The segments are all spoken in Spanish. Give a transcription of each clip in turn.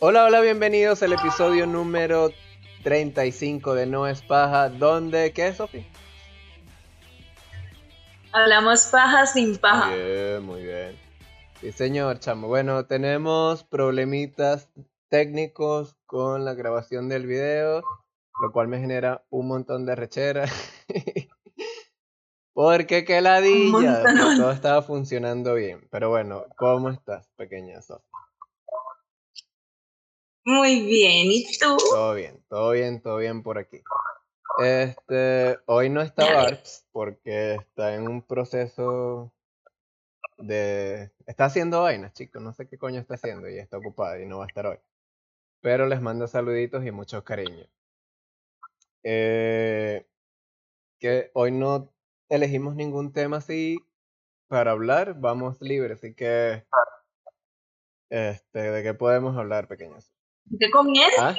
Hola, hola, bienvenidos al episodio número 35 de No es paja, donde, ¿qué es, Sofi? Hablamos paja sin paja. Muy bien, muy bien. Sí, señor, chamo. Bueno, tenemos problemitas técnicos con la grabación del video, lo cual me genera un montón de rechera. Porque qué ladilla, todo estaba funcionando bien. Pero bueno, ¿cómo estás, pequeña Sofi? Muy bien, ¿y tú? Todo bien, todo bien, todo bien por aquí. Este, hoy no está Barbs porque está en un proceso de... Está haciendo vainas, chicos, no sé qué coño está haciendo y está ocupada y no va a estar hoy. Pero les mando saluditos y muchos cariños. Eh, que hoy no elegimos ningún tema así para hablar, vamos libres, así que... Este, ¿de qué podemos hablar, pequeños? ¿Qué comienza? ¿Ah?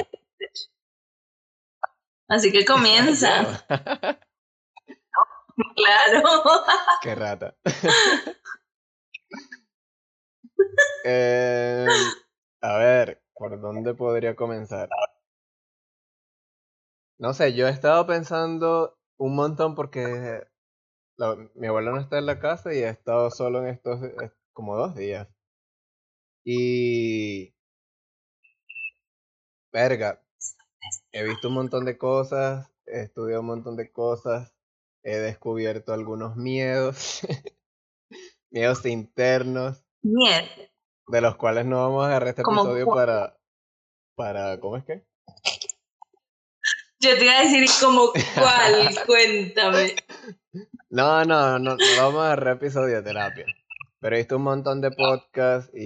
Así que comienza. claro. Qué rata. Eh, a ver, ¿por dónde podría comenzar? No sé, yo he estado pensando un montón porque mi abuela no está en la casa y he estado solo en estos como dos días. Y verga, he visto un montón de cosas, he estudiado un montón de cosas, he descubierto algunos miedos, miedos internos. Miedo. De los cuales no vamos a agarrar este episodio para, para, ¿cómo es que? Yo te iba a decir como cuál, cuéntame. No, no, no, no vamos a agarrar episodio de terapia. Pero he visto un montón de podcasts y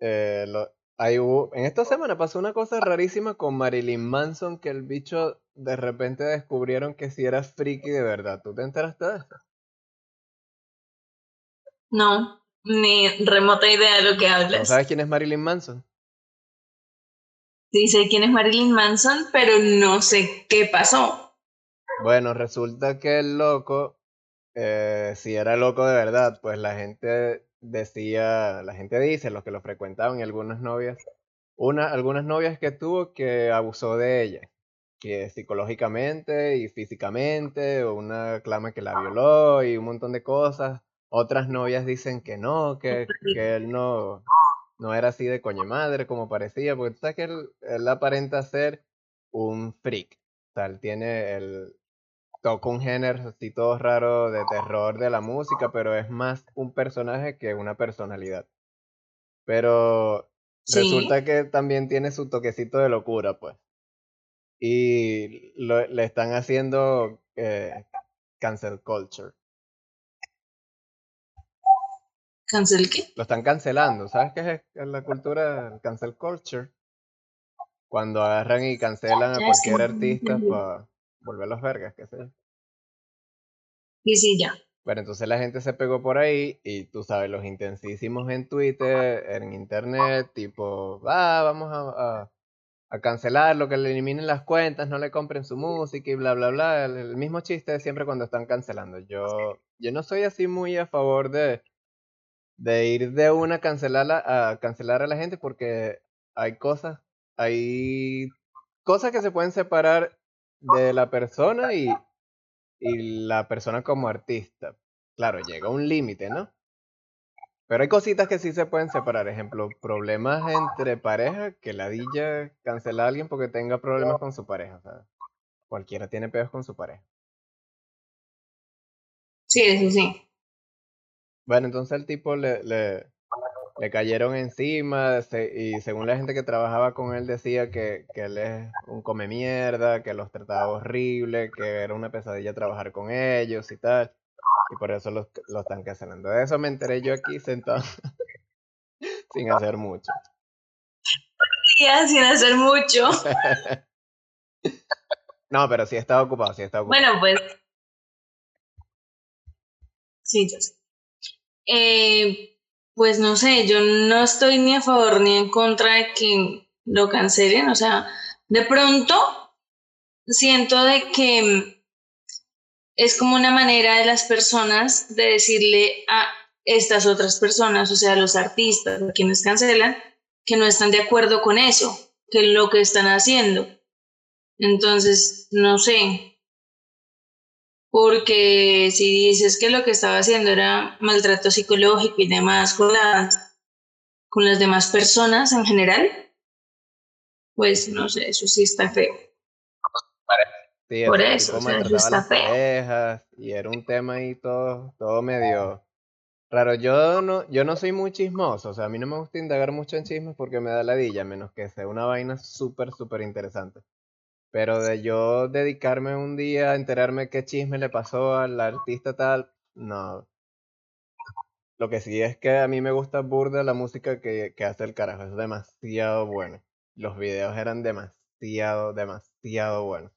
eh, lo, en esta semana pasó una cosa rarísima con Marilyn Manson, que el bicho de repente descubrieron que si era friki de verdad. ¿Tú te enteraste de esto? No, ni remota idea de lo que hablas. ¿No sabes quién es Marilyn Manson? Sí, sé quién es Marilyn Manson, pero no sé qué pasó. Bueno, resulta que el loco, eh, si era loco de verdad, pues la gente decía, la gente dice, los que lo frecuentaban y algunas novias, una, algunas novias que tuvo que abusó de ella, que psicológicamente y físicamente, o una clama que la violó y un montón de cosas. Otras novias dicen que no, que, que él no, no era así de coño madre como parecía, porque tú sabes que él, él aparenta ser un freak. tal tiene el, toca un género así todo raro de terror de la música, pero es más un personaje que una personalidad. Pero resulta que también tiene su toquecito de locura, pues. Y le están haciendo eh, cancel culture. ¿Cancel qué? Lo están cancelando. ¿Sabes qué es la cultura cancel culture? Cuando agarran y cancelan a cualquier artista para volver los vergas, qué sé yo. Y sí, ya. Bueno, entonces la gente se pegó por ahí y tú sabes, los intensísimos en Twitter, en Internet, tipo, ah, vamos a, a, cancelarlo, que le eliminen las cuentas, no le compren su música y bla, bla, bla. El, mismo chiste de siempre cuando están cancelando. Yo, yo no soy así muy a favor de, de ir de una a cancelar a cancelar a la gente porque hay cosas, hay cosas que se pueden separar de la persona y, y la persona como artista. Claro, llega un límite, ¿no? Pero hay cositas que sí se pueden separar. Ejemplo, problemas entre pareja, que la DJ cancela a alguien porque tenga problemas con su pareja. O sea, cualquiera tiene pedos con su pareja. Sí, eso sí. Bueno, entonces el tipo le, le, le cayeron encima y según la gente que trabajaba con él decía que, que, él es un come mierda, que los trataba horrible, que era una pesadilla trabajar con ellos y tal. Y por eso los, los están cancelando. De eso me enteré yo aquí sentado sin hacer mucho. sin hacer mucho. no, pero sí estaba ocupado, sí estaba ocupado. Bueno, pues. Sí, yo sé. Eh, pues no sé, yo no estoy ni a favor ni en contra de que lo cancelen, o sea, de pronto siento de que es como una manera de las personas de decirle a estas otras personas, o sea, los artistas, a quienes cancelan, que no están de acuerdo con eso, que lo que están haciendo. Entonces, no sé. Porque si dices que lo que estaba haciendo era maltrato psicológico y demás con las, con las demás personas en general, pues no sé, eso sí está feo. Por eso, eso está feo. y era un tema ahí todo, todo medio raro. Yo no, yo no soy muy chismoso, o sea, a mí no me gusta indagar mucho en chismes porque me da ladilla, menos que sea una vaina súper, súper interesante. Pero de yo dedicarme un día a enterarme qué chisme le pasó al artista tal, no. Lo que sí es que a mí me gusta burda la música que, que hace el carajo, es demasiado bueno. Los videos eran demasiado, demasiado buenos.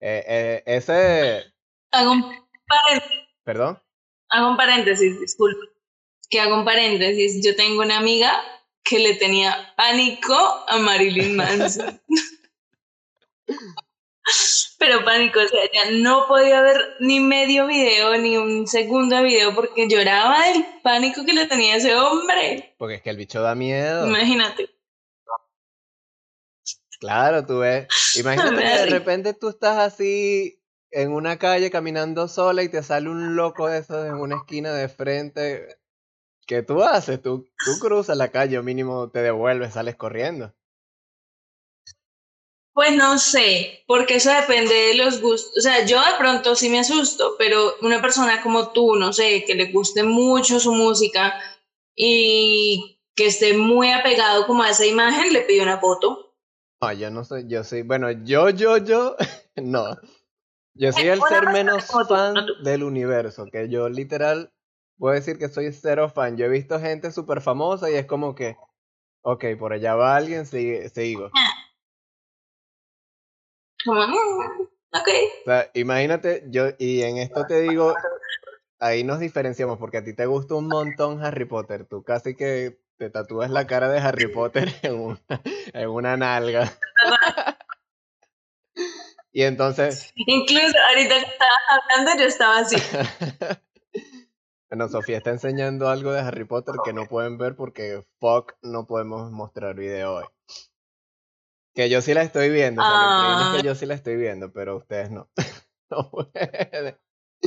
Eh, eh, ese... Hago un paréntesis. ¿Perdón? Hago un paréntesis, disculpe. Que hago un paréntesis. Yo tengo una amiga que le tenía pánico a Marilyn Manson. Pero pánico, o sea, ya no podía ver ni medio video, ni un segundo de video, porque lloraba del pánico que le tenía ese hombre. Porque es que el bicho da miedo. Imagínate. Claro, tú ves. Imagínate que de repente tú estás así en una calle caminando sola y te sale un loco de esos en una esquina de frente. ¿Qué tú haces? Tú, tú cruzas la calle o mínimo te devuelves, sales corriendo. Pues no sé, porque eso depende de los gustos. O sea, yo de pronto sí me asusto, pero una persona como tú, no sé, que le guste mucho su música y que esté muy apegado como a esa imagen, le pido una foto. No, yo no soy, yo soy, bueno, yo, yo, yo, no. Yo soy el ser menos fan del universo, que yo literal puedo decir que soy cero fan. Yo he visto gente súper famosa y es como que, ok, por allá va alguien, sigo. Ah. Mm, ok. O sea, imagínate, yo, y en esto te digo, ahí nos diferenciamos, porque a ti te gusta un montón Harry Potter. Tú casi que te tatúas la cara de Harry Potter en una, en una nalga. y entonces. Incluso ahorita que estabas hablando, yo estaba así. bueno, Sofía está enseñando algo de Harry Potter que no pueden ver porque fuck no podemos mostrar video hoy. Que yo sí la estoy viendo. Ah. que yo sí la estoy viendo, pero ustedes no. no pueden.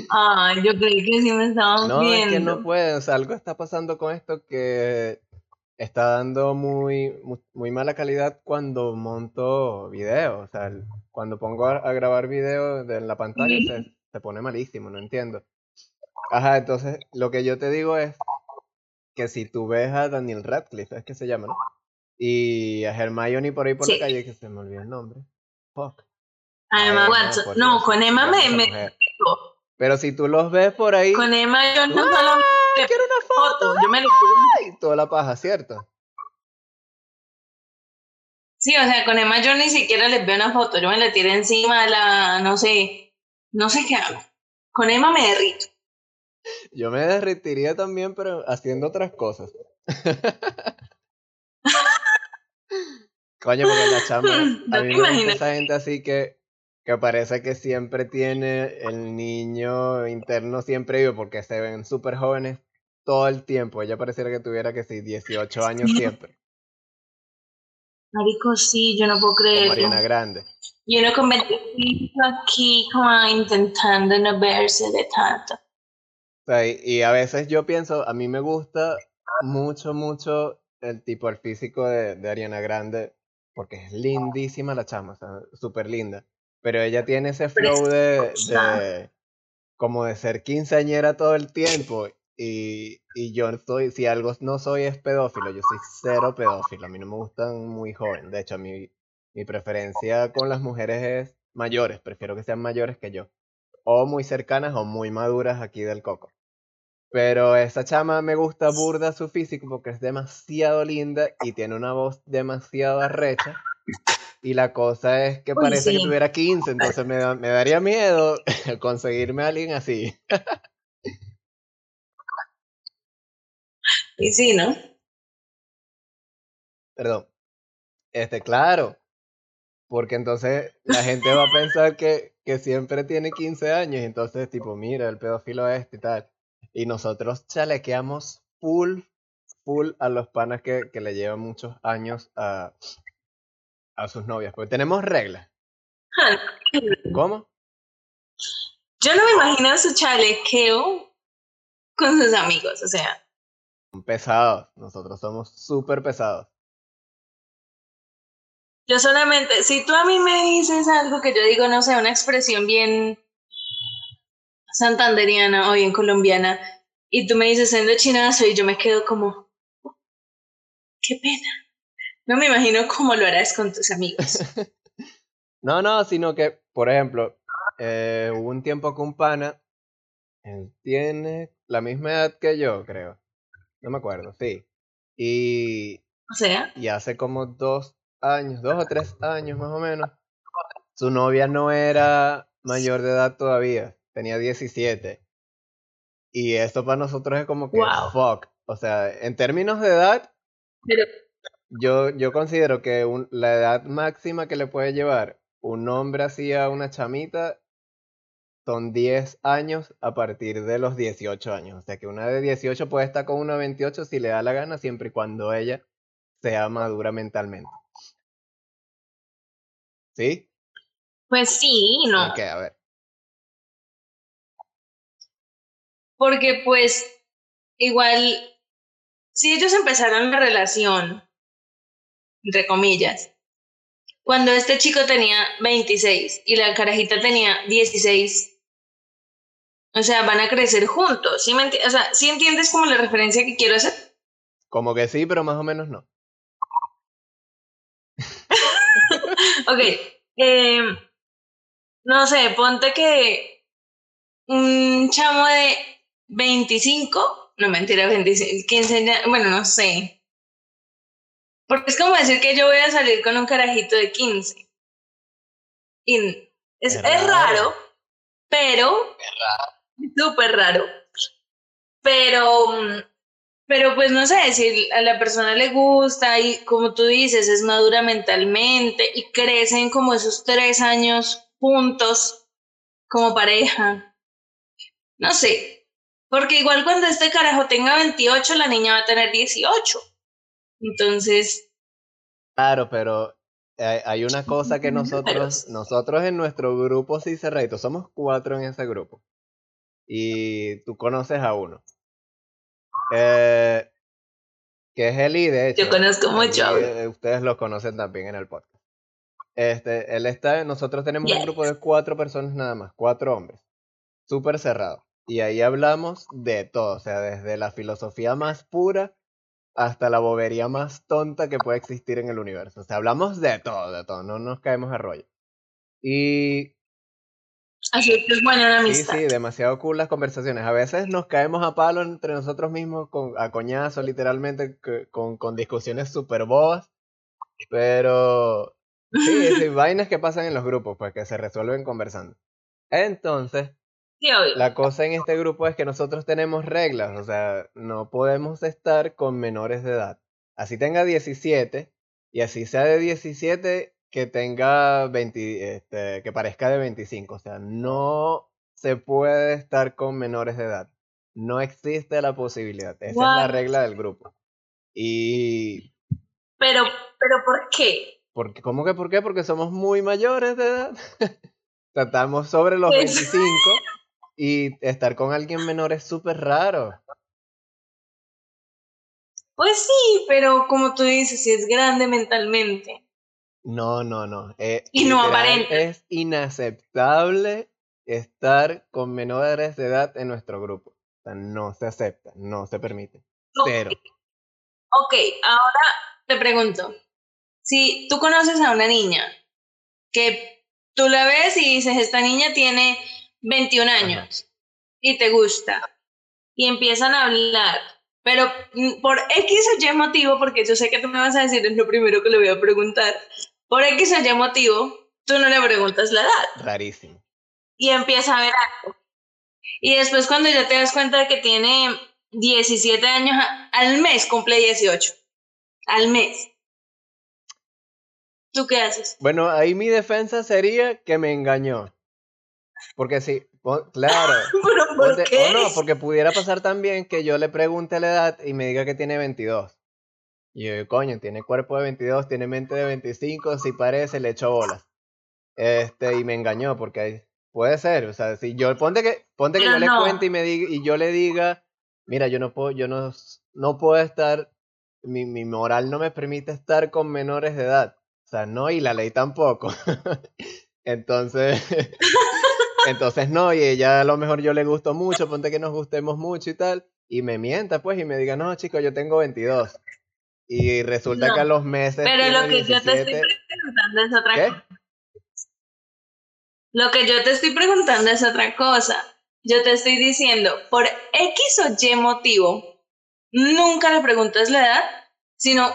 Ah, yo creí que sí me estaban no, viendo. No, es que no pueden. O sea, algo está pasando con esto que está dando muy, muy, mala calidad cuando monto video. O sea, cuando pongo a, grabar video en la pantalla se, se pone malísimo, no entiendo. Ajá, entonces lo que yo te digo es que si tú ves a Daniel Radcliffe, es que se llama, ¿no? Y a Hermione por ahí por la calle, que se me olvidó el nombre. Fuck. A Emma Watson. No, con Emma me, me... Pero si tú los ves por ahí. Con Emma yo no solo quiero una foto. Yo me lo Y toda la paja, ¿cierto? Sí, o sea, con Emma yo ni siquiera les veo una foto. Yo me la tiro encima de la. No sé. No sé qué hago. Con Emma me derrito. Yo me derritiría también, pero haciendo otras cosas. Coño, porque la chama. a mí me esa gente así que, que parece que siempre tiene el niño interno siempre vivo porque se ven súper jóvenes todo el tiempo. Ella pareciera que tuviera que sí, 18 años siempre. Marico, sí, yo no puedo creer. Mariana Grande. Y uno con 25 aquí como intentando no verse de tanto. y a veces yo pienso, a mí me gusta mucho, mucho el tipo, el físico de, de Ariana Grande porque es lindísima la chama, o sea, súper linda. Pero ella tiene ese flow de, de, como de ser quinceañera todo el tiempo. Y, y yo soy, si algo no soy es pedófilo, yo soy cero pedófilo. A mí no me gustan muy jóvenes. De hecho, a mí, mi preferencia con las mujeres es mayores, prefiero que sean mayores que yo. O muy cercanas o muy maduras aquí del coco. Pero esa chama me gusta burda su físico porque es demasiado linda y tiene una voz demasiado arrecha. Y la cosa es que parece que tuviera 15, entonces me, me daría miedo conseguirme a alguien así. y sí, ¿no? Perdón. Este, claro. Porque entonces la gente va a pensar que, que siempre tiene 15 años. Y entonces, tipo, mira, el pedófilo este y tal. Y nosotros chalequeamos full, full a los panas que, que le llevan muchos años a, a sus novias. Porque tenemos reglas. ¿Cómo? Yo no me imagino su chalequeo con sus amigos, o sea. Pesados, nosotros somos súper pesados. Yo solamente, si tú a mí me dices algo que yo digo, no sé, una expresión bien santanderiana o bien colombiana, y tú me dices siendo chinazo y yo me quedo como, qué pena. No me imagino cómo lo harás con tus amigos. no, no, sino que, por ejemplo, eh, hubo un tiempo con un pana, él tiene la misma edad que yo, creo. No me acuerdo, sí. Y, o sea, y hace como dos años, dos o tres años más o menos, su novia no era mayor de edad todavía, tenía 17. Y esto para nosotros es como que fuck. O sea, en términos de edad, yo, yo considero que la edad máxima que le puede llevar un hombre así a una chamita son 10 años a partir de los 18 años. O sea que una de 18 puede estar con una de 28 si le da la gana, siempre y cuando ella sea madura mentalmente. ¿Sí? Pues sí, no. Ok, a ver. Porque pues igual, si ellos empezaron la relación, entre comillas, cuando este chico tenía 26 y la carajita tenía 16, o sea, van a crecer juntos. ¿Sí, o sea, ¿sí entiendes como la referencia que quiero hacer? Como que sí, pero más o menos no. ok. Eh, no sé, ponte que un chamo de 25, no mentira, 25, 15, bueno, no sé. Porque es como decir que yo voy a salir con un carajito de 15. Y es, es raro. pero... Es Súper raro. Pero pero pues no sé, si a la persona le gusta y como tú dices, es madura mentalmente y crecen como esos tres años juntos como pareja. No sé, porque igual cuando este carajo tenga 28, la niña va a tener 18. Entonces... Claro, pero hay una cosa que nosotros, nosotros en nuestro grupo sí cerrado, somos cuatro en ese grupo. Y tú conoces a uno. Eh, que es Eli, de hecho. Yo conozco mucho. Eh, ustedes lo conocen también en el podcast. Este, él está, nosotros tenemos un grupo de cuatro personas nada más, cuatro hombres, súper cerrado. Y ahí hablamos de todo, o sea, desde la filosofía más pura hasta la bobería más tonta que puede existir en el universo. O sea, hablamos de todo, de todo, no nos caemos a rollo. Y Así que es buena la amistad. Sí, sí, demasiado cool las conversaciones. A veces nos caemos a palo entre nosotros mismos, con, a coñazo, literalmente, con, con discusiones súper bobas. Pero sí, sí, vainas que pasan en los grupos, pues que se resuelven conversando. Entonces, la cosa en este grupo es que nosotros tenemos reglas, o sea, no podemos estar con menores de edad. Así tenga 17 y así sea de 17, que tenga 20, este, que parezca de 25. O sea, no se puede estar con menores de edad. No existe la posibilidad. Esa es la regla del grupo. Y. Pero, pero ¿por qué? Porque, ¿Cómo que por qué? Porque somos muy mayores de edad. Tratamos sobre los 25 pues y estar con alguien menor es súper raro. Pues sí, pero como tú dices, si es grande mentalmente. No, no, no. Eh, y no aparente. Es inaceptable estar con menores de edad en nuestro grupo. O sea, no se acepta, no se permite. Cero. Ok, ahora te pregunto. Si tú conoces a una niña que tú la ves y dices, esta niña tiene 21 años y te gusta, y empiezan a hablar, pero mm, por X o Y motivo, porque yo sé que tú me vas a decir, es lo primero que le voy a preguntar, por X o Y motivo, tú no le preguntas la edad. Rarísimo. Y empieza a ver algo. Y después cuando ya te das cuenta de que tiene 17 años, al mes cumple 18. Al mes. ¿Tú qué haces? Bueno, ahí mi defensa sería que me engañó. Porque si, claro. ¿Pero por qué? O no, porque pudiera pasar también que yo le pregunte la edad y me diga que tiene 22. Y yo, coño, tiene cuerpo de 22, tiene mente de 25, si parece, le echo bolas. Este, y me engañó, porque puede ser, o sea, si yo, ponte que, ponte que yo le cuente y me diga, y yo le diga, mira, yo no puedo, yo no, no puedo estar, mi, mi moral no me permite estar con menores de edad. O sea, no, y la ley tampoco. entonces, entonces no, y ella a lo mejor yo le gusto mucho, ponte que nos gustemos mucho y tal, y me mienta pues y me diga, no, chico, yo tengo 22. Y resulta que a los meses. Pero lo que yo te estoy preguntando es otra cosa. Lo que yo te estoy preguntando es otra cosa. Yo te estoy diciendo, por X o Y motivo, nunca le preguntas la edad, sino,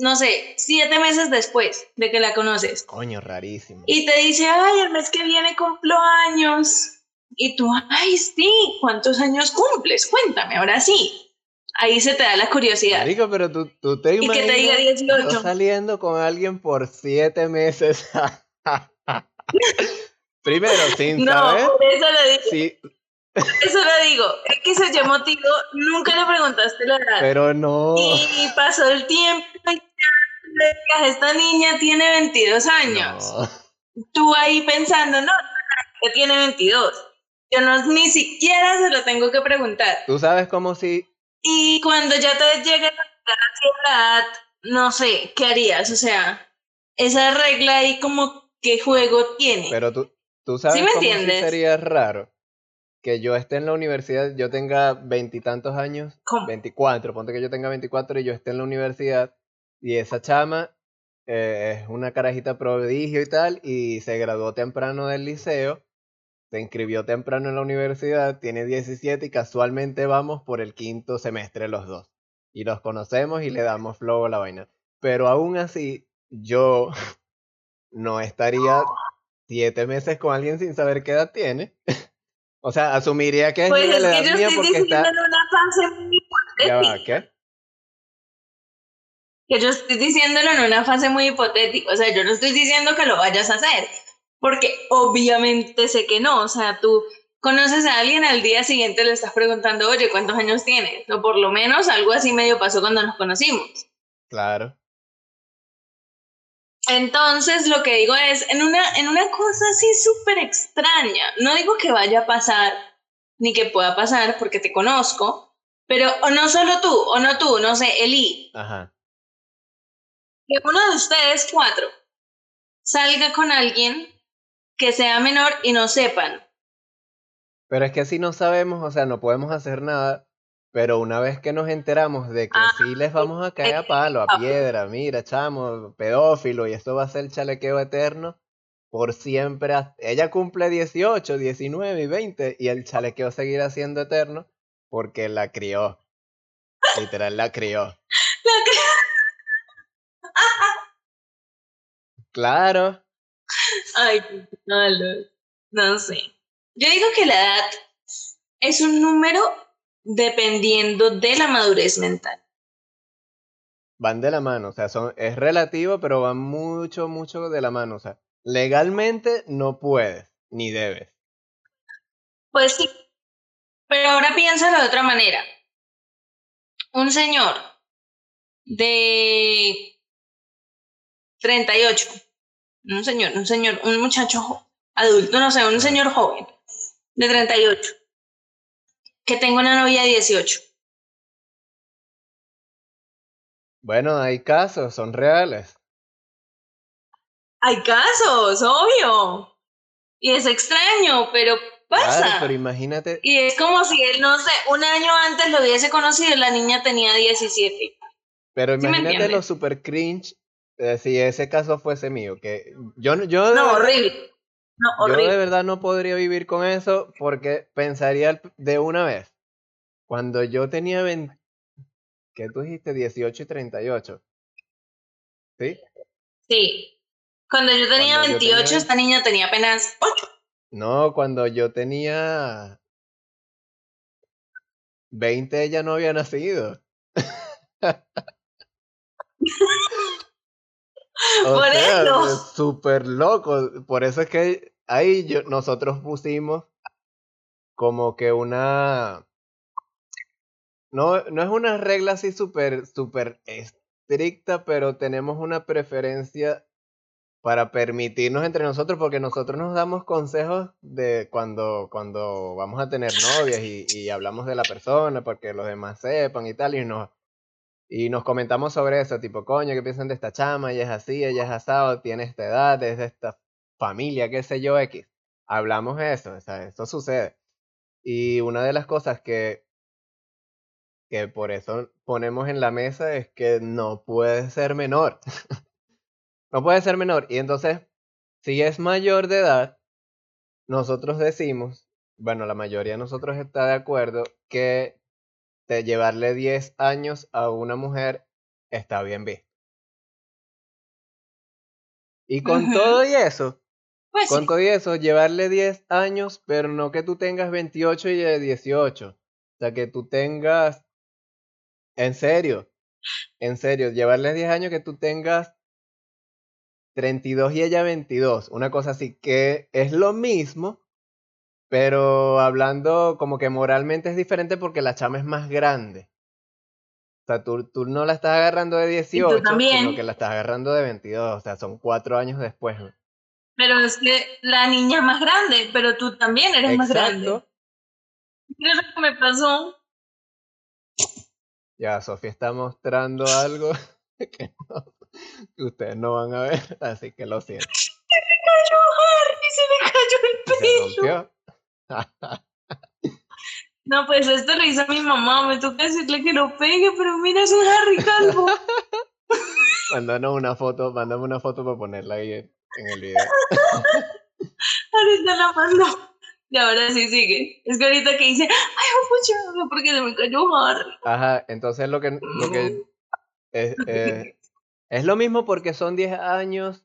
no sé, siete meses después de que la conoces. Coño, rarísimo. Y te dice, ay, el mes que viene cumplo años. Y tú, ay, sí, ¿cuántos años cumples? Cuéntame, ahora sí ahí se te da la curiosidad. Rico, pero tú, tú te imaginas y que te diga 18. saliendo con alguien por siete meses. Primero, sin no, saber. eso lo digo. Sí. Eso lo digo. Es que se llamó motivo, nunca le preguntaste la edad. Pero no. Y pasó el tiempo y ya, esta niña tiene 22 años. Tú ahí pensando, no, que tiene 22. Yo no, ni siquiera se lo tengo que preguntar. Tú sabes cómo si y cuando ya te llegue a la edad, no sé, ¿qué harías? O sea, esa regla ahí como qué juego tiene. Pero tú, tú sabes ¿Sí me entiendes? sería raro que yo esté en la universidad, yo tenga veintitantos años. 24, ponte que yo tenga 24 y yo esté en la universidad y esa chama eh, es una carajita prodigio y tal y se graduó temprano del liceo se inscribió temprano en la universidad, tiene 17 y casualmente vamos por el quinto semestre los dos. Y nos conocemos y le damos flow a la vaina. Pero aún así, yo no estaría siete meses con alguien sin saber qué edad tiene. O sea, asumiría que es pues es que yo estoy diciendo en una fase muy hipotética. ¿Qué? Que yo estoy diciéndolo en una fase muy hipotética. O sea, yo no estoy diciendo que lo vayas a hacer porque obviamente sé que no, o sea, tú conoces a alguien al día siguiente le estás preguntando, oye, ¿cuántos años tienes? O por lo menos algo así medio pasó cuando nos conocimos. Claro. Entonces, lo que digo es, en una, en una cosa así súper extraña, no digo que vaya a pasar, ni que pueda pasar porque te conozco, pero o no solo tú, o no tú, no sé, Eli. Ajá. Que uno de ustedes cuatro salga con alguien que sea menor y no sepan. Pero es que si no sabemos, o sea, no podemos hacer nada, pero una vez que nos enteramos de que ah, sí les vamos a caer a palo, a ah. piedra, mira, chamo, pedófilo, y esto va a ser el chalequeo eterno, por siempre, ella cumple 18, 19 y 20, y el chalequeo seguirá siendo eterno, porque la crió. Literal, la crió. La crió. Claro. Ay, no, no sé. Yo digo que la edad es un número dependiendo de la madurez mental. Van de la mano, o sea, son, es relativo, pero van mucho, mucho de la mano. O sea, legalmente no puedes, ni debes. Pues sí, pero ahora piénsalo de otra manera. Un señor de 38 un señor, un señor, un muchacho adulto, no sé, un señor joven de 38, que tengo una novia de 18. Bueno, hay casos, son reales. Hay casos, obvio. Y es extraño, pero pasa. Claro, pero imagínate. Y es como si él, no sé, un año antes lo hubiese conocido y la niña tenía 17. Pero imagínate lo super cringe eh, si ese caso fuese mío, que yo, yo no, horrible. No, horrible. Yo de verdad no podría vivir con eso porque pensaría de una vez, cuando yo tenía 20, ¿qué tú dijiste? 18 y 38. ¿Sí? Sí. Cuando yo tenía 28, esta niña tenía apenas 8. No, cuando yo tenía 20, ella no había nacido. por eso. Súper loco. Por eso es que ahí yo, nosotros pusimos como que una... No, no es una regla así súper, súper estricta, pero tenemos una preferencia para permitirnos entre nosotros, porque nosotros nos damos consejos de cuando, cuando vamos a tener novias y, y hablamos de la persona, porque los demás sepan y tal, y nos, y nos comentamos sobre eso, tipo, coño, ¿qué piensan de esta chama? Ella es así, ella es asado, tiene esta edad, es de esta familia, qué sé yo, X. Hablamos de eso, o sea, eso sucede. Y una de las cosas que, que por eso ponemos en la mesa es que no puede ser menor. no puede ser menor. Y entonces, si es mayor de edad, nosotros decimos, bueno, la mayoría de nosotros está de acuerdo que de llevarle 10 años a una mujer está bien visto. Y con todo y eso, Pues sí. y eso, llevarle 10 años, pero no que tú tengas 28 y ella 18. O sea, que tú tengas, en serio, en serio, llevarle 10 años que tú tengas 32 y ella 22. Una cosa así, que es lo mismo, pero hablando como que moralmente es diferente porque la chama es más grande. O sea, tú, tú no la estás agarrando de 18, también. sino que la estás agarrando de 22. O sea, son cuatro años después. ¿no? Pero es que la niña es más grande, pero tú también eres más grande. ¿Qué es lo que me pasó? Ya, Sofía está mostrando algo que, no- que ustedes no van a ver, así que lo siento. Se me cayó Harry, se me cayó el pelo. No, pues esto lo hizo mi mamá, me toca decirle que lo pegue, pero mira, es un Harry calvo. Mándanos una foto, mándame una foto para ponerla ahí en, el video. Ahorita la mando. Y ahora sí sigue. Es que ahorita que dice, ay, pucha, porque se me cayó Harry. Ajá, entonces lo que, lo que es, eh, es lo mismo porque son 10 años,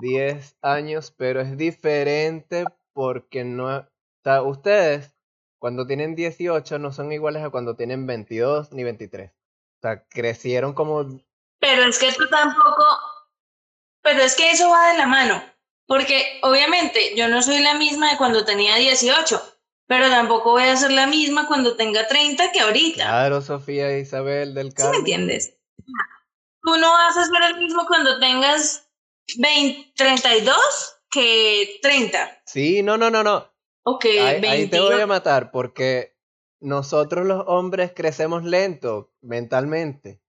10 años, pero es diferente porque no, o sea, ustedes cuando tienen 18 no son iguales a cuando tienen 22 ni 23. O sea, crecieron como Pero es que tú tampoco, pero es que eso va de la mano, porque obviamente yo no soy la misma de cuando tenía 18, pero tampoco voy a ser la misma cuando tenga 30 que ahorita, Claro, Sofía Isabel del ¿sí me Carmen. entiendes? Tú no vas a ser el mismo cuando tengas 20, 32 que 30, Sí, no, no, no, no. o que Ahí, ahí te voy a 22. matar porque nosotros los hombres crecemos lento mentalmente.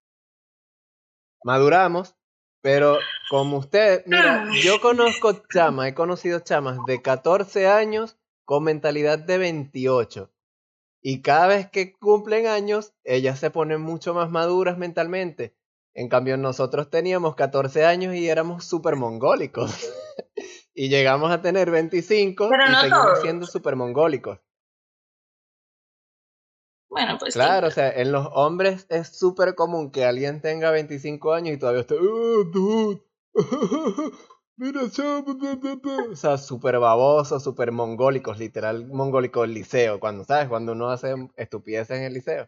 Maduramos, pero como usted, mira, yo conozco chamas, he conocido chamas de 14 años con mentalidad de 28. Y cada vez que cumplen años, ellas se ponen mucho más maduras mentalmente. En cambio, nosotros teníamos 14 años y éramos súper mongólicos. y llegamos a tener 25 Pero y no seguimos todos. siendo súper mongólicos. Bueno, pues sí. Claro, o sea, en los hombres es súper común que alguien tenga 25 años y todavía esté, "Oh, dude, mira, chamo, ta, ta, ta". o sea, súper babosos, súper mongólicos, literal mongólico del liceo, cuando, ¿sabes? Cuando uno hace estupideces en el liceo.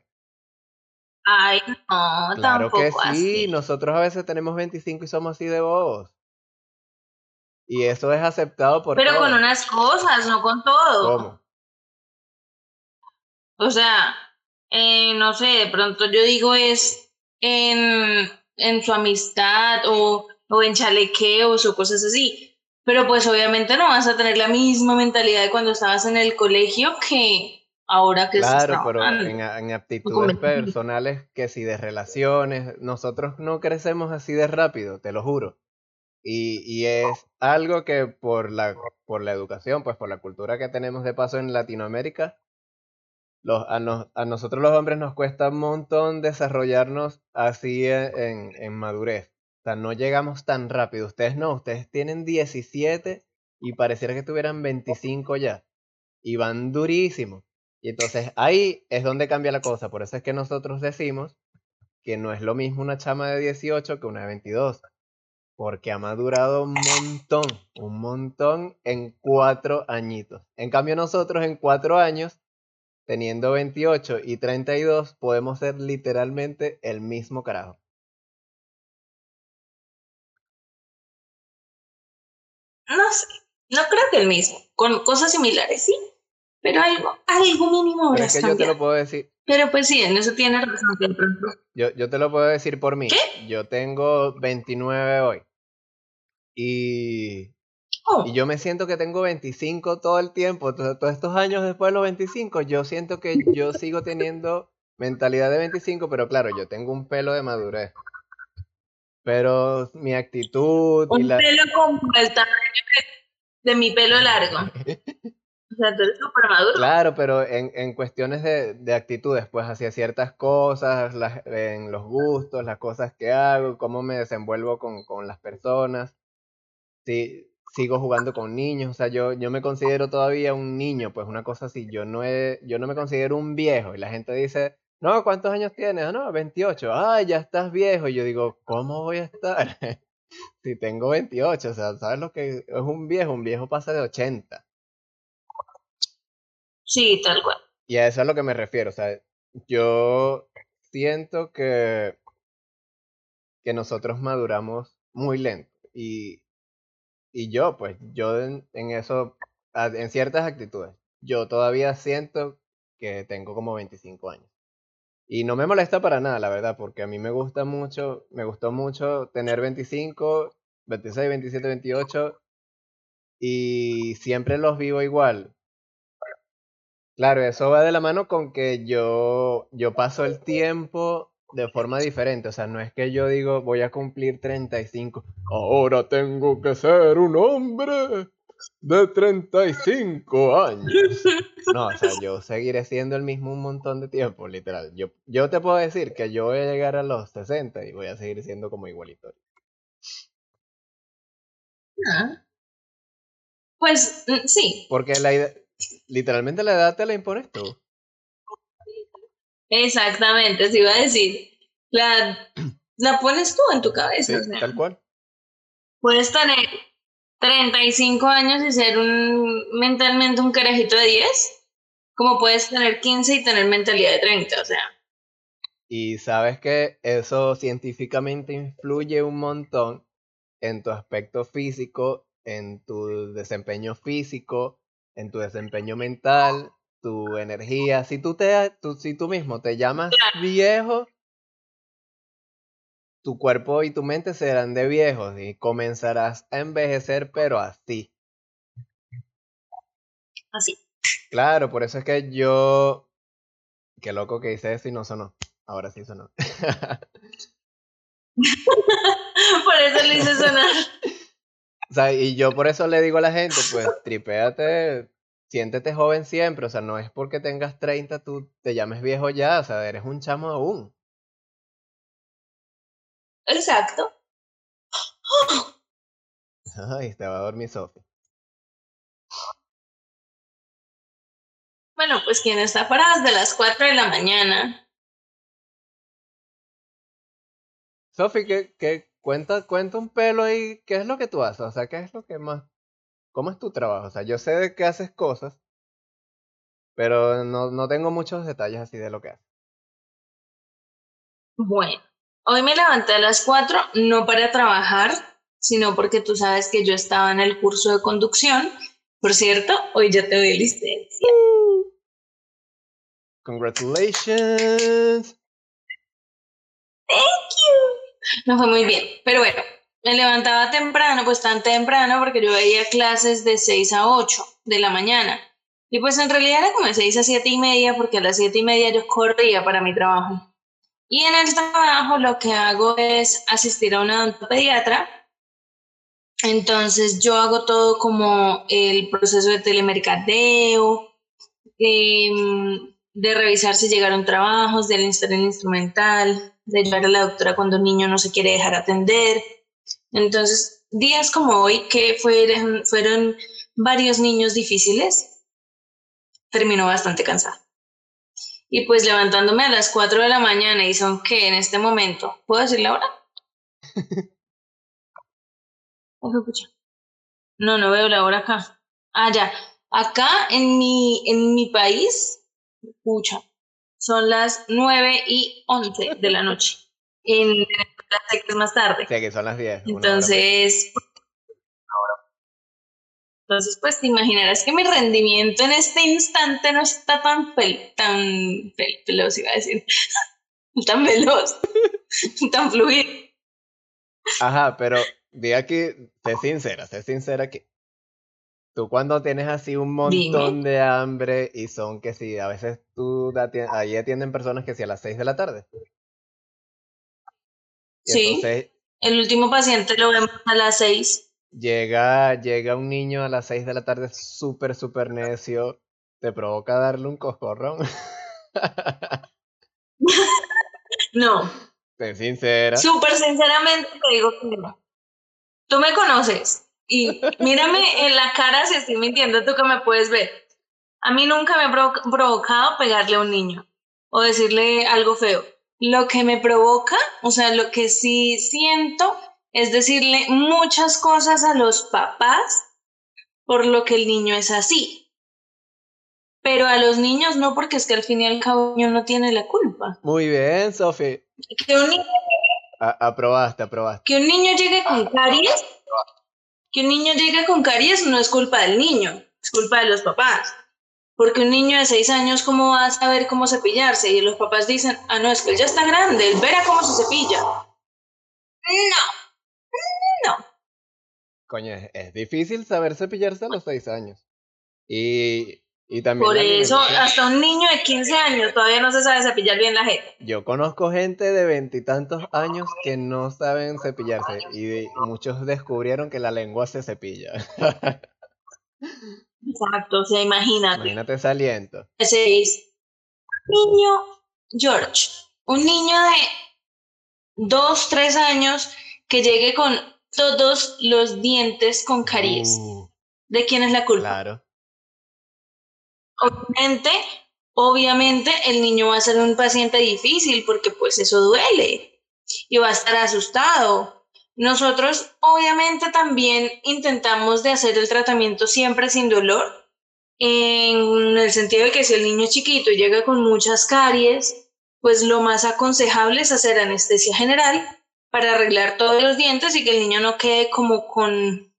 Ay, no, Claro que tampoco sí, así. nosotros a veces tenemos 25 y somos así de bobos. Y eso es aceptado por Pero con unas cosas, no con todo. ¿Cómo? O sea, eh, no sé, de pronto yo digo es en, en su amistad o, o en chalequeos o cosas así. Pero pues obviamente no vas a tener la misma mentalidad de cuando estabas en el colegio que ahora que estás Claro, pero en, en aptitudes personales que si de relaciones, nosotros no crecemos así de rápido, te lo juro. Y, y es algo que por la, por la educación, pues por la cultura que tenemos de paso en Latinoamérica, a, nos- a nosotros los hombres nos cuesta un montón desarrollarnos así en, en, en madurez. O sea, no llegamos tan rápido. Ustedes no, ustedes tienen 17 y pareciera que tuvieran 25 ya. Y van durísimo. Y entonces ahí es donde cambia la cosa. Por eso es que nosotros decimos que no es lo mismo una chama de 18 que una de 22. Porque ha madurado un montón, un montón en cuatro añitos. En cambio nosotros en cuatro años, teniendo 28 y 32, podemos ser literalmente el mismo carajo. No sé, no creo que el mismo, con cosas similares, sí. pero algo, algo mínimo Pero es que yo te lo puedo decir. Pero pues sí, en eso tienes razón. Yo, yo te lo puedo decir por mí. ¿Qué? Yo tengo 29 hoy. Y, oh. y yo me siento que tengo 25 todo el tiempo. Todos estos años después de los 25, yo siento que yo sigo teniendo mentalidad de 25, pero claro, yo tengo un pelo de madurez. Pero mi actitud. Un pelo como el tamaño de mi pelo largo. O sea, tú eres súper maduro. Claro, pero en, en cuestiones de, de, actitudes, pues hacia ciertas cosas, en los gustos, las cosas que hago, cómo me desenvuelvo con, con las personas. Sí, sigo jugando con niños, o sea, yo, yo me considero todavía un niño, pues una cosa así, yo no, he, yo no me considero un viejo y la gente dice, no, ¿cuántos años tienes? Ah, no, 28, ah, ya estás viejo y yo digo, ¿cómo voy a estar? si tengo 28, o sea, ¿sabes lo que es un viejo? Un viejo pasa de 80. Sí, tal cual. Y a eso es a lo que me refiero, o sea, yo siento que, que nosotros maduramos muy lento y, y yo, pues, yo en, eso, en ciertas actitudes, yo todavía siento que tengo como 25 años. Y no me molesta para nada, la verdad, porque a mí me gusta mucho, me gustó mucho tener 25, 26, 27, 28 y siempre los vivo igual. Claro, eso va de la mano con que yo, yo paso el tiempo de forma diferente. O sea, no es que yo digo voy a cumplir 35. Ahora tengo que ser un hombre de 35 años. No, o sea, yo seguiré siendo el mismo un montón de tiempo, literal. Yo, yo te puedo decir que yo voy a llegar a los 60 y voy a seguir siendo como igualito. Ah. Pues mm, sí. Porque la idea, literalmente la edad te la impones tú. Exactamente, se iba a decir. La, la pones tú en tu cabeza. tal cual. Puedes tener 35 años y ser un mentalmente un carajito de 10, como puedes tener 15 y tener mentalidad de 30, o sea. Y sabes que eso científicamente influye un montón en tu aspecto físico, en tu desempeño físico, en tu desempeño mental, tu energía. Si tú, te, tú, si tú mismo te llamas viejo, tu cuerpo y tu mente serán de viejos y comenzarás a envejecer, pero así. Así. Claro, por eso es que yo... Qué loco que hice eso y no sonó. Ahora sí sonó. por eso le hice sonar. O sea, y yo por eso le digo a la gente, pues tripéate, siéntete joven siempre, o sea, no es porque tengas 30 tú te llames viejo ya, o sea, eres un chamo aún. Exacto. Ay, te va a dormir Sofi. Bueno, pues quien está parado desde las 4 de la mañana. Sofi, ¿qué, qué, Cuenta, cuenta un pelo ahí, ¿qué es lo que tú haces? O sea, ¿qué es lo que más... ¿Cómo es tu trabajo? O sea, yo sé de que haces cosas, pero no, no tengo muchos detalles así de lo que haces. Bueno, hoy me levanté a las 4, no para trabajar, sino porque tú sabes que yo estaba en el curso de conducción. Por cierto, hoy ya te doy licencia. Congratulations. Thank you no fue muy bien. Pero bueno, me levantaba temprano, pues tan temprano, porque yo veía clases de 6 a 8 de la mañana. Y pues en realidad era como de 6 a 7 y media, porque a las 7 y media yo corría para mi trabajo. Y en el trabajo lo que hago es asistir a una pediatra. Entonces yo hago todo como el proceso de telemercadeo, em, de revisar si llegaron trabajos, del instalar el instrumental, de ayudar a la doctora cuando un niño no se quiere dejar atender. Entonces, días como hoy, que fueron, fueron varios niños difíciles, terminó bastante cansada. Y pues levantándome a las 4 de la mañana y son que en este momento, ¿puedo decir la hora? no, no veo la hora acá. Ah, ya. Acá en mi, en mi país, escucha, son las 9 y 11 de la noche. En las más tarde. Sí, que son las 10. Entonces, Entonces, pues te imaginarás que mi rendimiento en este instante no está tan fel tan veloz, iba a decir, tan veloz, tan fluido. Ajá, pero di aquí, sé sincera, sé sincera que tú cuando tienes así un montón de hambre y son que si a veces tú ahí atienden personas que si a las 6 de la tarde. Sí. el último paciente lo vemos a las 6. Llega, llega un niño a las 6 de la tarde súper, súper necio. ¿Te provoca darle un coscorrón? no. Sé sincera. Súper sinceramente te digo que no. Tú me conoces y mírame en la cara si estoy mintiendo, tú que me puedes ver. A mí nunca me ha provocado pegarle a un niño o decirle algo feo. Lo que me provoca, o sea, lo que sí siento es decirle muchas cosas a los papás por lo que el niño es así. Pero a los niños no, porque es que al fin y al cabo el niño no tiene la culpa. Muy bien, Sofi. Que un niño... aprobaste, aprobaste. Que un niño llegue con caries, que un niño llegue con caries no es culpa del niño, es culpa de los papás. Porque un niño de seis años, ¿cómo va a saber cómo cepillarse? Y los papás dicen, ah, no, es que él ya está grande, él verá cómo se cepilla. No, no. Coño, es, difícil saber cepillarse a los seis años. Y, y también. Por eso, hasta un niño de 15 años todavía no se sabe cepillar bien la gente. Yo conozco gente de veintitantos años que no saben cepillarse. Y muchos descubrieron que la lengua se cepilla. Exacto, o sea, imagínate. Imagínate ese aliento. Seis. Niño George, un niño de dos, tres años que llegue con todos los dientes con caries. Uh. ¿De quién es la culpa? Claro. Obviamente, obviamente el niño va a ser un paciente difícil porque pues eso duele y va a estar asustado. Nosotros obviamente también intentamos de hacer el tratamiento siempre sin dolor, en el sentido de que si el niño es chiquito y llega con muchas caries, pues lo más aconsejable es hacer anestesia general para arreglar todos los dientes y que el niño no quede como con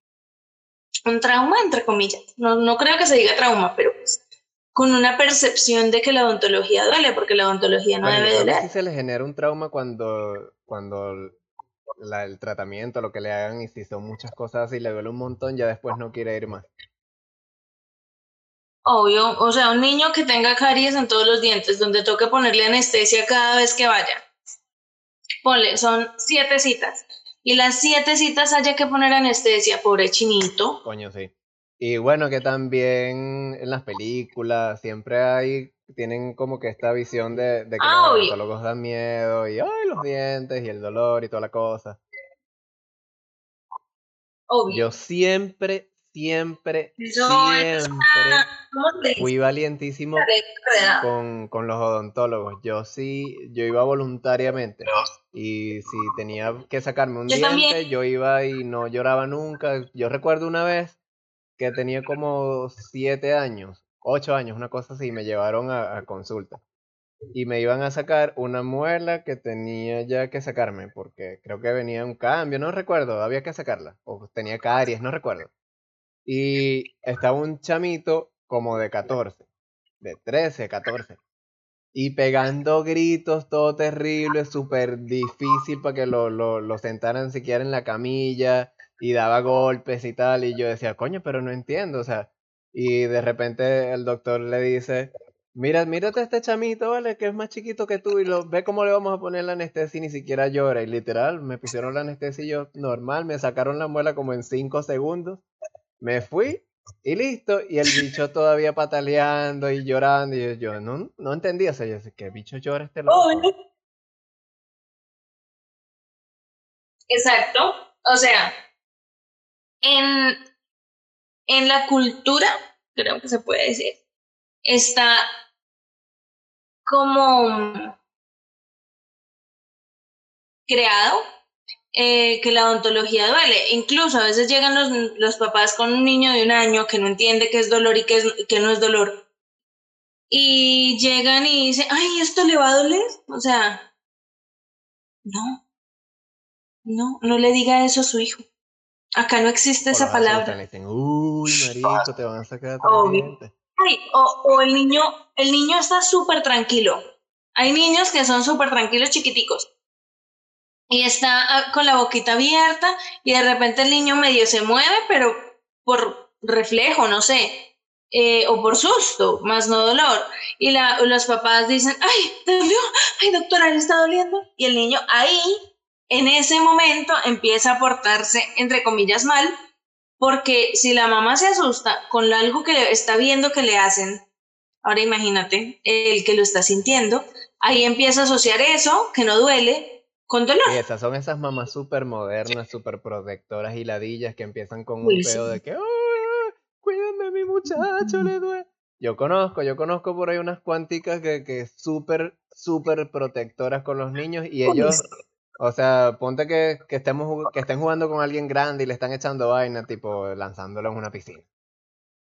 un trauma, entre comillas. No, no creo que se diga trauma, pero pues, con una percepción de que la odontología duele, porque la odontología no debe doler. Se le genera un trauma cuando, cuando el tratamiento, lo que le hagan, y si son muchas cosas y le duele un montón, ya después no quiere ir más. Obvio, o sea, un niño que tenga caries en todos los dientes, donde toque ponerle anestesia cada vez que vaya ponle, son siete citas. Y las siete citas haya que poner anestesia, pobre chinito. Coño, sí. Y bueno, que también en las películas siempre hay, tienen como que esta visión de, que los odontólogos dan miedo y ay, los dientes y el dolor y toda la cosa. Obvio. Yo siempre, siempre, siempre fui valientísimo con, con, los odontólogos. Yo sí, yo iba voluntariamente. Y si tenía que sacarme un diente, yo iba y no lloraba nunca. Yo recuerdo una vez que tenía como siete años, ocho años, una cosa así, me llevaron a, consulta. Y me iban a sacar una muela que tenía ya que sacarme, porque creo que venía un cambio, no recuerdo, había que sacarla. O tenía caries, no recuerdo. Y estaba un chamito como de 14, de 13, 14 y pegando gritos, todo terrible, súper difícil para que lo, lo, lo, sentaran siquiera en la camilla y daba golpes y tal. Y yo decía, coño, pero no entiendo, o sea. Y de repente el doctor le dice, mira, mírate a este chamito, ¿vale? Que es más chiquito que tú y lo, ve cómo le vamos a poner la anestesia y ni siquiera llora. Y literal, me pusieron la anestesia y yo normal, me sacaron la muela como en 5 segundos. Me fui y listo, y el bicho todavía pataleando y llorando, y yo, no, no entendía, o sea, yo ¿qué bicho llora este loco? Exacto, o sea, en, en la cultura, creo que se puede decir, está como creado eh, que la odontología duele. Incluso a veces llegan los, los, papás con un niño de un año que no entiende qué es dolor y qué, es, qué no es dolor. Y llegan y dicen, ay, ¿esto le va a doler? O sea, no, no, no le diga eso a su hijo. Acá no existe O esa palabra. le dicen, uy, marico, te van a sacar tres Obvio. dientes". Ay, o, o el niño, el niño está súper tranquilo. Hay niños que son súper tranquilos, chiquiticos. Y está ah, con la boquita abierta y de repente el niño medio se mueve, pero por reflejo, no sé, eh, o por susto, más no dolor. Y la, los papás dicen, ay, ¿te dolió? Ay, doctora, ¿le está doliendo? Y el niño ahí, en ese momento, empieza a portarse, entre comillas, mal, porque si la mamá se asusta con algo que está viendo que le hacen, ahora imagínate, el que lo está sintiendo, ahí empieza a asociar eso, que no duele, con dolor. Y esas son esas mamás súper modernas, súper protectoras y ladillas que empiezan con un Uy, pedo sí. de que, "Ah, cuídenme, mi muchacho, le duele. Yo conozco, yo conozco por ahí unas cuanticas que, que súper, súper protectoras con los niños y ellos, sí. O sea, ponte que, que, estemos, que estén jugando con alguien grande y le están echando vaina, tipo lanzándolo en una piscina.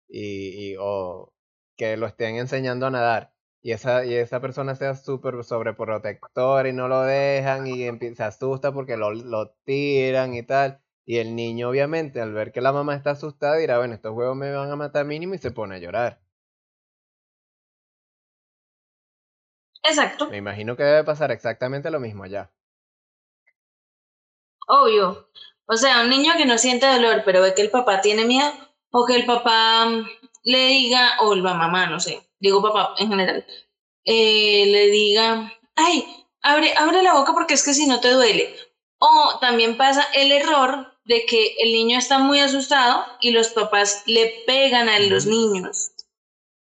Y, y- o que lo estén enseñando a nadar. Y esa, y esa persona sea súper sobreprotectora y no lo dejan y se asusta porque lo, lo tiran y tal. Y el niño, obviamente, al ver que la mamá está asustada, dirá, bueno, estos huevos me van a matar mínimo y se pone a llorar. Exacto, Me imagino que debe pasar exactamente lo mismo allá. Obvio. O sea, un niño que no siente dolor, pero ve que el papá tiene miedo, o que el papá mm, le diga, o la mamá, no sé, digo papá en general, eh, le diga, ay, abre, abre la boca porque es que si no te duele. O también pasa el error de que el niño está muy asustado y los papás le pegan a los niños,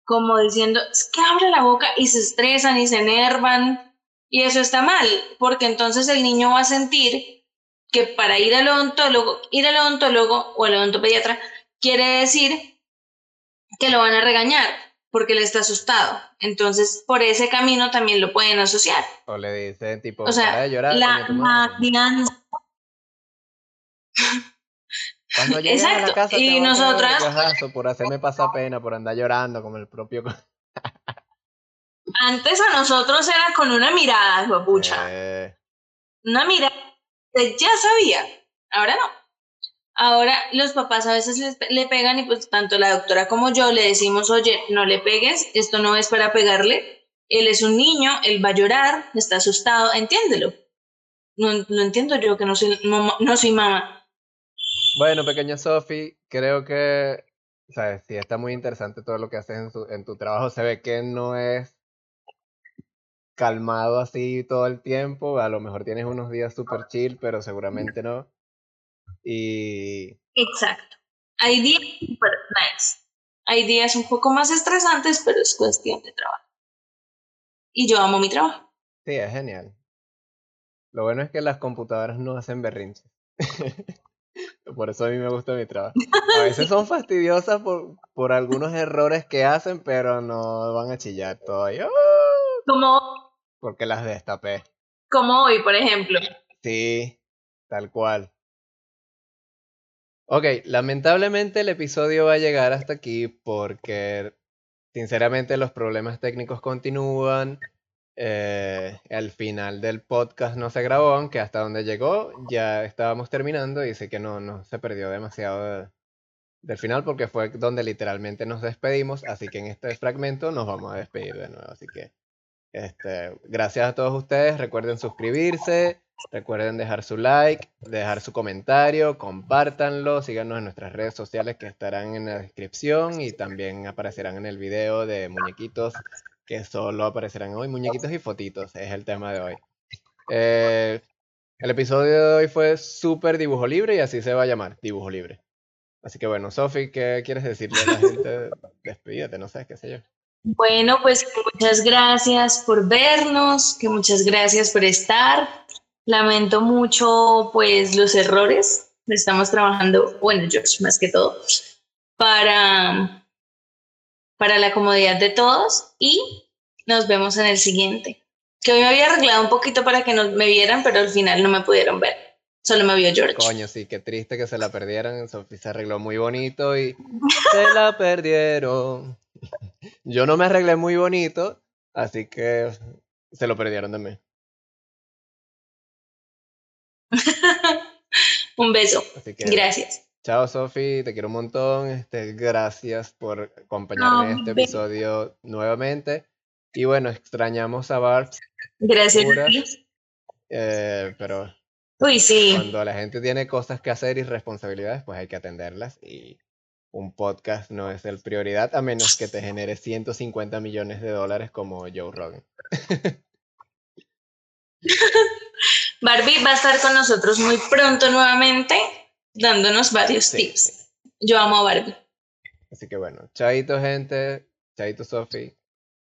como diciendo, es que abre la boca y se estresan y se enervan. Y eso está mal, porque entonces el niño va a sentir que para ir al odontólogo, ir al odontólogo o al odontopediatra quiere decir que lo van a regañar porque él está asustado. Entonces, por ese camino también lo pueden asociar. O le dicen, tipo, O sea, de llorar, la, la madre". crianza, Cuando lleguen a la Exacto, casa y nosotras- por hacerme pasar pena, por andar llorando como el propio... antes a nosotros era con una mirada, pucha. Eh, una mirada ya sabía, ahora no. Ahora los papás a veces le pegan y pues tanto la doctora como yo le decimos, oye, no le pegues, esto no es para pegarle, él es un niño, él va a llorar, está asustado, entiéndelo. No, no entiendo yo que no soy, mamá- no soy mamá. Bueno, pequeña Sofi, creo que, sabes, sí está muy interesante todo lo que haces en, su- en tu trabajo. Se ve que no es calmado así todo el tiempo. A lo mejor tienes unos días super chill, pero seguramente no. Y Exacto. Hay días super nice. Hay días un poco más estresantes, pero es cuestión de trabajo. Y yo amo mi trabajo. sí, es genial. Lo bueno es que las computadoras no hacen berrinches. Por eso a mí me gusta mi trabajo. A veces son fastidiosas por, por algunos errores que hacen, pero no van a chillar todavía. Como, Porque las destapé. como hoy, por ejemplo. Sí, tal cual. Ok, lamentablemente el episodio va a llegar hasta aquí porque sinceramente los problemas técnicos continúan. Eh, al final del podcast no se grabó, aunque hasta donde llegó ya estábamos terminando y sé que no, no se perdió demasiado de- del final porque fue donde literalmente nos despedimos, así que en este fragmento nos vamos a despedir de nuevo. Así que este, gracias a todos ustedes, recuerden suscribirse, recuerden dejar su like, dejar su comentario, compártanlo, síganos en nuestras redes sociales que estarán en la descripción y también aparecerán en el video de muñequitos que solo aparecerán hoy, muñequitos y fotitos, es el tema de hoy. Eh, el episodio de hoy fue súper dibujo libre y así se va a llamar, dibujo libre. Así que bueno, Sofi, ¿qué quieres decirle a la gente? Despídete, no sé, qué sé yo. Bueno, pues que muchas gracias por vernos, que muchas gracias por estar. Lamento mucho pues los errores. Estamos trabajando, bueno, yo más que todo, para, para la comodidad de todos y nos vemos en el siguiente. Que hoy me había arreglado un poquito para que nos, me vieran, pero al final no me pudieron ver. Solo me vio George. Coño, sí, qué triste que se la perdieran. Se arregló muy bonito y se la perdieron. Yo no me arreglé muy bonito, así que se lo perdieron de mí. Un beso. Gracias. Chao, Sofi, te quiero un montón. Este, gracias por acompañarme en este episodio nuevamente. Y bueno, extrañamos a Barbs. Gracias. Eh, pero Uy, sí. cuando la gente tiene cosas que hacer y responsabilidades, pues hay que atenderlas. Y un podcast no es el prioridad, a menos que te genere 150 millones de dólares como Joe Rogan. Barbie va a estar con nosotros muy pronto nuevamente, dándonos varios tips. Yo amo a Barbie. Así que bueno, chaito gente, chaito Sofi.